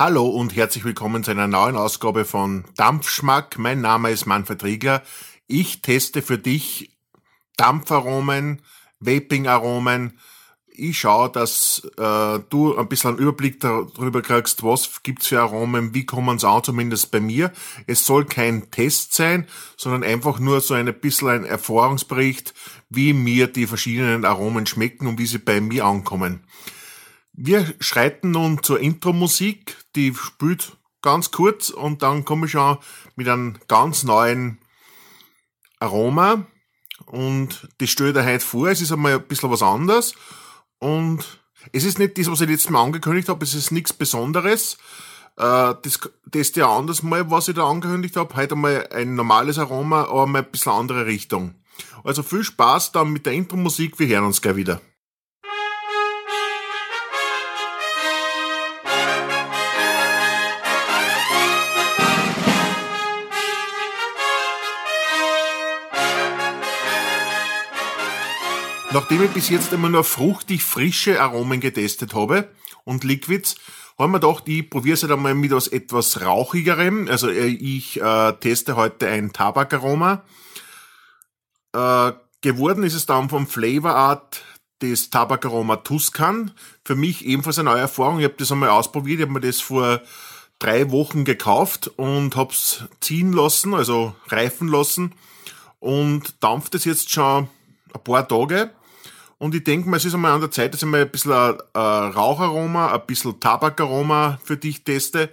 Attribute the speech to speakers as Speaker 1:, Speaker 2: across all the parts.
Speaker 1: Hallo und herzlich willkommen zu einer neuen Ausgabe von Dampfschmack. Mein Name ist Manfred Rieger. Ich teste für dich Dampfaromen, Vaping-Aromen. Ich schaue, dass äh, du ein bisschen einen Überblick darüber kriegst, was gibt's für Aromen, wie kommen sie an, zumindest bei mir. Es soll kein Test sein, sondern einfach nur so ein bisschen ein Erfahrungsbericht, wie mir die verschiedenen Aromen schmecken und wie sie bei mir ankommen. Wir schreiten nun zur Intro-Musik, die spielt ganz kurz und dann komme ich schon mit einem ganz neuen Aroma und das stelle ich heute vor. Es ist einmal ein bisschen was anderes und es ist nicht das, was ich letztes Mal angekündigt habe, es ist nichts Besonderes. Äh, das teste ich anders mal, was ich da angekündigt habe. Heute einmal ein normales Aroma, aber mal ein bisschen andere Richtung. Also viel Spaß dann mit der Intro-Musik, wir hören uns gleich wieder. Nachdem ich bis jetzt immer nur fruchtig frische Aromen getestet habe und Liquids, haben wir gedacht, ich probiere es halt einmal mit was etwas rauchigerem. Also äh, ich äh, teste heute ein Tabakaroma. Äh, geworden ist es dann vom Flavor Art des Tabakaroma Tuscan. Für mich ebenfalls eine neue Erfahrung. Ich habe das einmal ausprobiert. Ich habe mir das vor drei Wochen gekauft und habe es ziehen lassen, also reifen lassen und dampft es jetzt schon ein paar Tage. Und ich denke mal, es ist einmal an der Zeit, dass ich mal ein bisschen ein, ein Raucharoma, ein bisschen Tabakaroma für dich teste.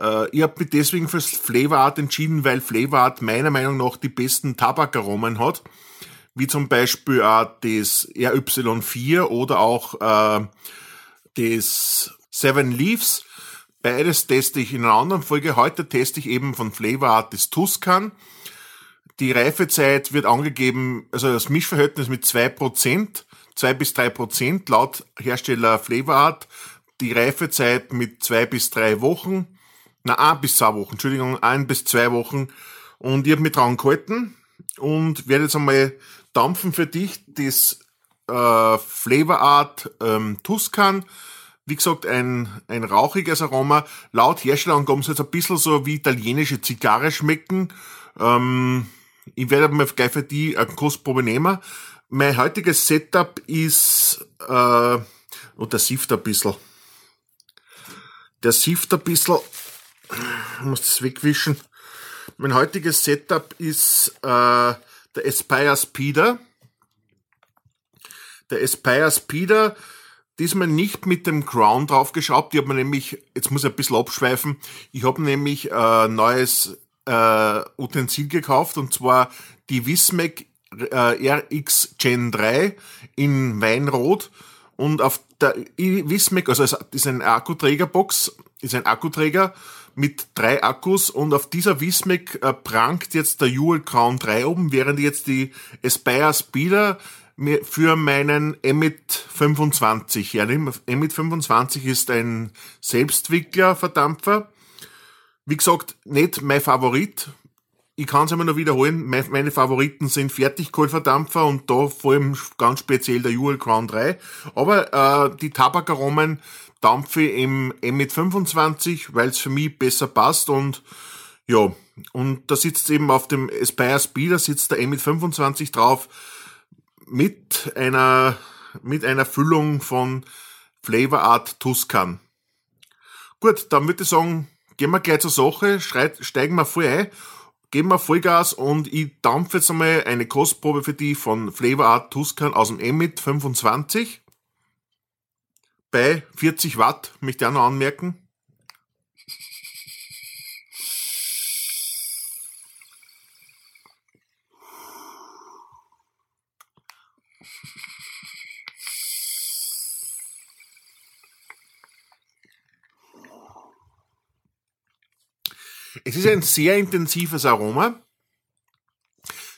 Speaker 1: Äh, ich habe mich deswegen fürs Flavor Art entschieden, weil Flavor Art meiner Meinung nach die besten Tabakaromen hat. Wie zum Beispiel auch das RY4 oder auch äh, das Seven Leaves. Beides teste ich in einer anderen Folge. Heute teste ich eben von Flavor Art das Tuscan. Die Reifezeit wird angegeben, also das Mischverhältnis mit zwei Prozent zwei bis drei Prozent laut Hersteller Flavor Art. Die Reifezeit mit zwei bis drei Wochen. Na, ein bis zwei Wochen, Entschuldigung, ein bis zwei Wochen. Und ich habe mich dran gehalten und werde jetzt einmal dampfen für dich das äh, Flavor Art ähm, Tuscan. Wie gesagt, ein, ein rauchiges Aroma. Laut Herstellerangaben soll es ein bisschen so wie italienische Zigarre schmecken. Ähm, ich werde mal gleich für die eine Kostprobe nehmen. Mein heutiges Setup ist, äh, oh, der sieft ein bisschen. Der sieft ein bisschen. Ich muss das wegwischen. Mein heutiges Setup ist äh, der Aspire Speeder. Der Aspire Speeder, diesmal nicht mit dem Crown draufgeschraubt. Ich habe mir nämlich, jetzt muss ich ein bisschen abschweifen, ich habe nämlich äh, neues äh, Utensil gekauft und zwar die Wismec RX Gen 3 in Weinrot und auf der Wismec, also es ist ein Akkuträgerbox, ist ein Akkuträger mit drei Akkus und auf dieser Wismec äh, prangt jetzt der Jewel Crown 3 oben, während jetzt die Aspire Speeder für meinen Emmet 25 hernehme. Emmet 25 ist ein Selbstwickler-Verdampfer. Wie gesagt, nicht mein Favorit, ich kann es immer noch wiederholen, meine Favoriten sind Fertigkohlverdampfer und da vor allem ganz speziell der Jewel Crown 3. Aber äh, die Tabakaromen dampfe im M 25, weil es für mich besser passt und ja, und da sitzt eben auf dem Aspire Speeder sitzt der M 25 drauf mit einer mit einer Füllung von Flavor Art Tuscan. Gut, dann würde ich sagen, gehen wir gleich zur Sache, steigen wir voll ein geben wir Vollgas und ich dampfe jetzt einmal eine Kostprobe für die von Flavor Art Tuscan aus dem Emmet 25 bei 40 Watt, möchte ich auch noch anmerken. Es ist ein sehr intensives Aroma.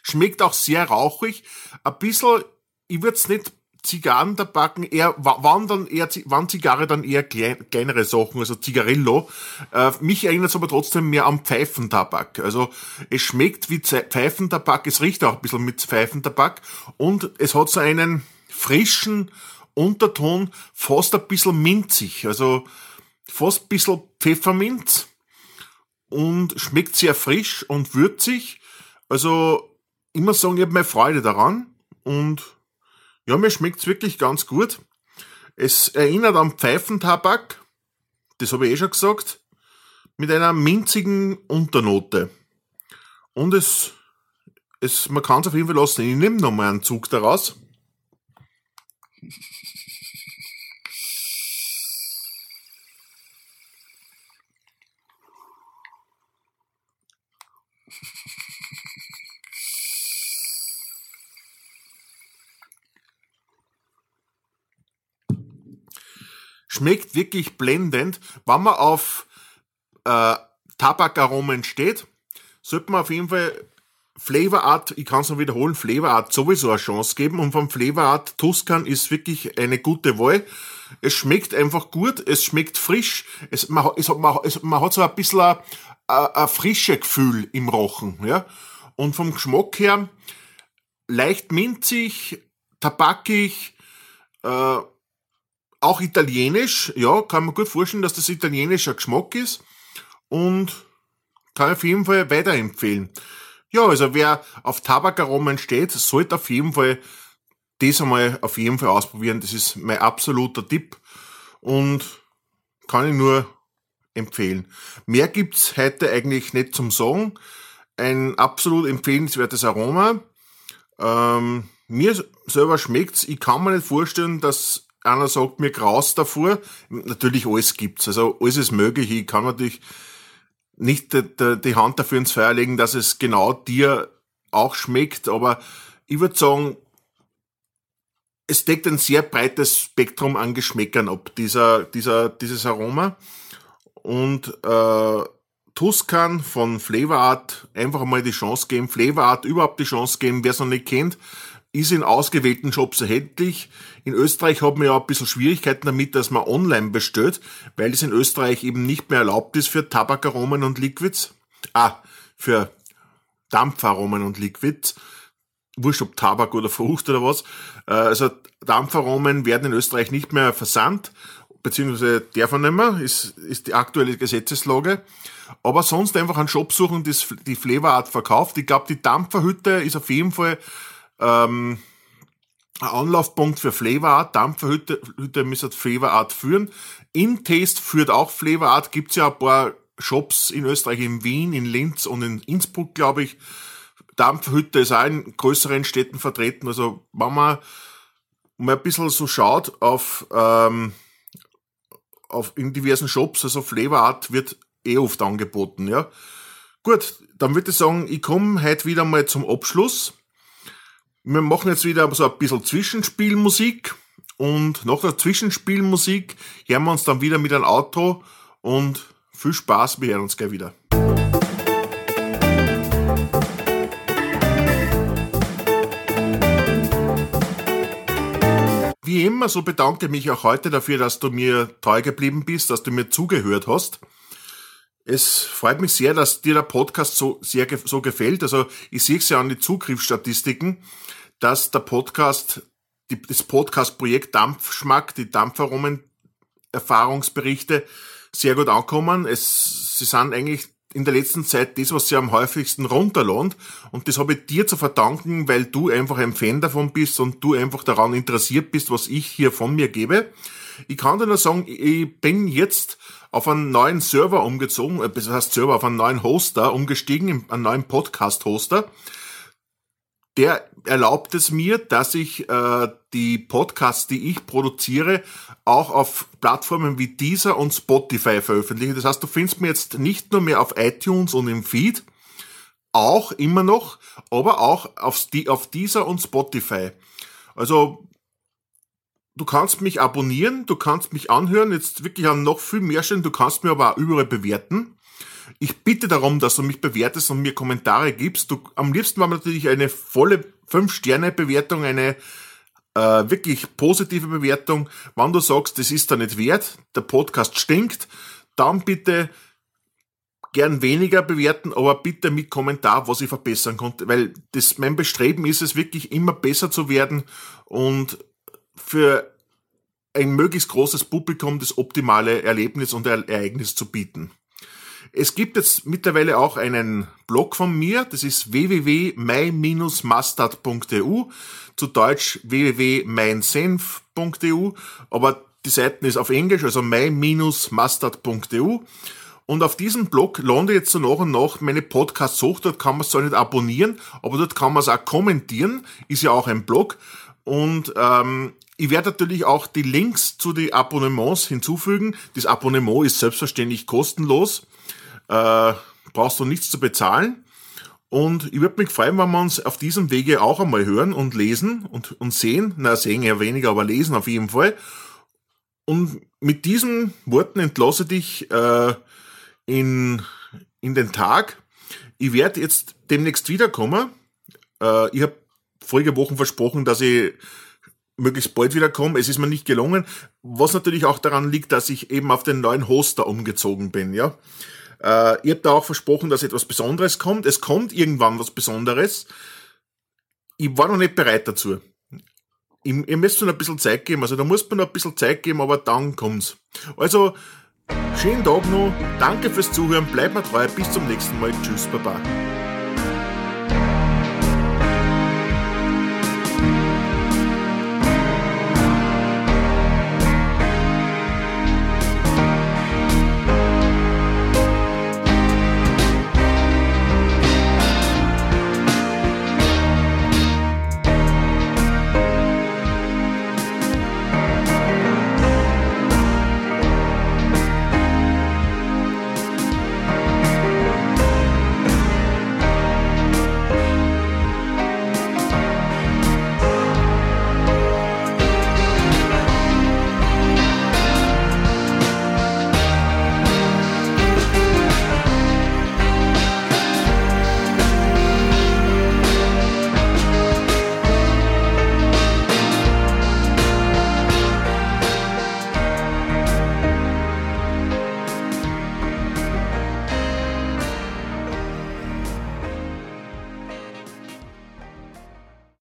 Speaker 1: Schmeckt auch sehr rauchig. Ein bisschen, ich würde es nicht Zigarren da backen, eher, waren dann eher, waren Zigarre dann eher klein, kleinere Sachen, also Zigarillo. Äh, mich erinnert es aber trotzdem mehr am Pfeifentabak. Also, es schmeckt wie Pfeifentabak, es riecht auch ein bisschen mit Pfeifentabak und es hat so einen frischen Unterton, fast ein bisschen minzig. Also, fast ein bisschen Pfefferminz und schmeckt sehr frisch und würzig. Also, muss sagen, ich habe meine Freude daran und ja, mir schmeckt's wirklich ganz gut. Es erinnert an Pfeifentabak, das habe ich eh schon gesagt, mit einer minzigen Unternote. Und es, es man kann es auf jeden Fall lassen. Ich nehme nochmal einen Zug daraus. Schmeckt wirklich blendend. Wenn man auf äh, Tabakaromen steht, sollte man auf jeden Fall Flavor Art, ich kann es noch wiederholen, Flavor Art sowieso eine Chance geben und vom Flavor Art Tuscan ist wirklich eine gute Wahl. Es schmeckt einfach gut, es schmeckt frisch, es, man, es, man, es, man hat so ein bisschen ein, ein, ein frische Gefühl im Rochen, ja. Und vom Geschmack her leicht minzig, tabakig, äh, auch italienisch, ja, kann man gut vorstellen, dass das italienischer Geschmack ist und kann ich auf jeden Fall weiterempfehlen. Ja, also wer auf Tabakaromen steht, sollte auf jeden Fall das einmal auf jeden Fall ausprobieren. Das ist mein absoluter Tipp und kann ich nur empfehlen. Mehr gibt's heute eigentlich nicht zum Sagen. Ein absolut empfehlenswertes Aroma. Ähm, mir selber schmeckt's. Ich kann mir nicht vorstellen, dass einer sagt, mir graus davor. Natürlich alles gibt's. Also alles ist möglich. Ich kann natürlich nicht die, Hand dafür ins Feuer legen, dass es genau dir auch schmeckt, aber ich würde sagen, es deckt ein sehr breites Spektrum an Geschmäckern ab, dieser, dieser, dieses Aroma. Und äh, Tuscan von Flavor Art einfach mal die Chance geben, Flavor Art überhaupt die Chance geben, wer es noch nicht kennt, ist in ausgewählten Shops erhältlich. In Österreich haben wir ja ein bisschen Schwierigkeiten damit, dass man online bestellt, weil es in Österreich eben nicht mehr erlaubt ist für Tabakaromen und Liquids. Ah, für Dampfaromen und Liquids. Wurscht ob Tabak oder Frucht oder was. Äh, also Dampfaromen werden in Österreich nicht mehr versandt, beziehungsweise davon nicht mehr, ist, ist die aktuelle Gesetzeslage. Aber sonst einfach einen Shop suchen, das die Flavor Art verkauft. Ich glaube, die Dampferhütte ist auf jeden Fall ähm, Anlaufpunkt für Flavor Art. Dampferhütte Hütte müssen Flavor Art führen. InTaste führt auch Flavor Art. Gibt's ja ein paar Shops in Österreich, in Wien, in Linz und in Innsbruck, glaube ich. Dampferhütte ist auch in größeren Städten vertreten. Also wenn man mal ein bisschen so schaut auf, ähm, auf in diversen Shops, also Flavor Art wird eh oft angeboten, ja. Gut, dann würde ich sagen, ich komme heute wieder mal zum Abschluss. Wir machen jetzt wieder so ein bisschen Zwischenspielmusik und nach der Zwischenspielmusik hören wir uns dann wieder mit einem Auto und viel Spaß, wir hören uns gleich wieder. Wie immer, so bedanke ich mich auch heute dafür, dass du mir treu geblieben bist, dass du mir zugehört hast. Es freut mich sehr, dass dir der Podcast so sehr so gefällt. Also ich sehe es ja an den Zugriffsstatistiken dass der Podcast, die, das Podcast-Projekt Dampfschmack, die Dampfaromen-Erfahrungsberichte sehr gut ankommen. Es, sie sind eigentlich in der letzten Zeit das, was sie am häufigsten runterlohnt. Und das habe ich dir zu verdanken, weil du einfach ein Fan davon bist und du einfach daran interessiert bist, was ich hier von mir gebe. Ich kann dir nur sagen, ich bin jetzt auf einen neuen Server umgezogen, äh, das heißt Server, auf einen neuen Hoster umgestiegen, einen neuen Podcast-Hoster der erlaubt es mir, dass ich äh, die Podcasts, die ich produziere, auch auf Plattformen wie Deezer und Spotify veröffentliche. Das heißt, du findest mir jetzt nicht nur mehr auf iTunes und im Feed, auch immer noch, aber auch auf, auf Deezer und Spotify. Also du kannst mich abonnieren, du kannst mich anhören, jetzt wirklich an noch viel mehr stellen, du kannst mir aber auch überall bewerten. Ich bitte darum, dass du mich bewertest und mir Kommentare gibst. Du, am liebsten war natürlich eine volle 5-Sterne-Bewertung, eine äh, wirklich positive Bewertung. Wenn du sagst, das ist da nicht wert, der Podcast stinkt, dann bitte gern weniger bewerten, aber bitte mit Kommentar, was ich verbessern konnte, weil das mein Bestreben ist es wirklich immer besser zu werden und für ein möglichst großes Publikum das optimale Erlebnis und Ereignis zu bieten. Es gibt jetzt mittlerweile auch einen Blog von mir, das ist www.my-mustard.eu, zu Deutsch www.meinsenf.eu, aber die Seite ist auf Englisch, also my-mustard.eu. Und auf diesem Blog lande jetzt so nach und nach meine Podcasts hoch. Dort kann man es zwar nicht abonnieren, aber dort kann man es auch kommentieren. Ist ja auch ein Blog. Und ähm, ich werde natürlich auch die Links zu den Abonnements hinzufügen. Das Abonnement ist selbstverständlich kostenlos. Äh, brauchst du nichts zu bezahlen. Und ich würde mich freuen, wenn wir uns auf diesem Wege auch einmal hören und lesen und, und sehen. Na, sehen ja weniger, aber lesen auf jeden Fall. Und mit diesen Worten entlasse dich äh, in, in den Tag. Ich werde jetzt demnächst wiederkommen. Äh, ich habe vorige Wochen versprochen, dass ich möglichst bald wiederkomme. Es ist mir nicht gelungen, was natürlich auch daran liegt, dass ich eben auf den neuen Hoster umgezogen bin. Ja, äh, ich habe da auch versprochen, dass etwas Besonderes kommt. Es kommt irgendwann was Besonderes. Ich war noch nicht bereit dazu. Ich, ihr müsst mir ein bisschen Zeit geben. Also da muss man noch ein bisschen Zeit geben, aber dann kommt's. Also Schönen Tag noch, danke fürs Zuhören, bleibt mir treu, bis zum nächsten Mal, tschüss, baba.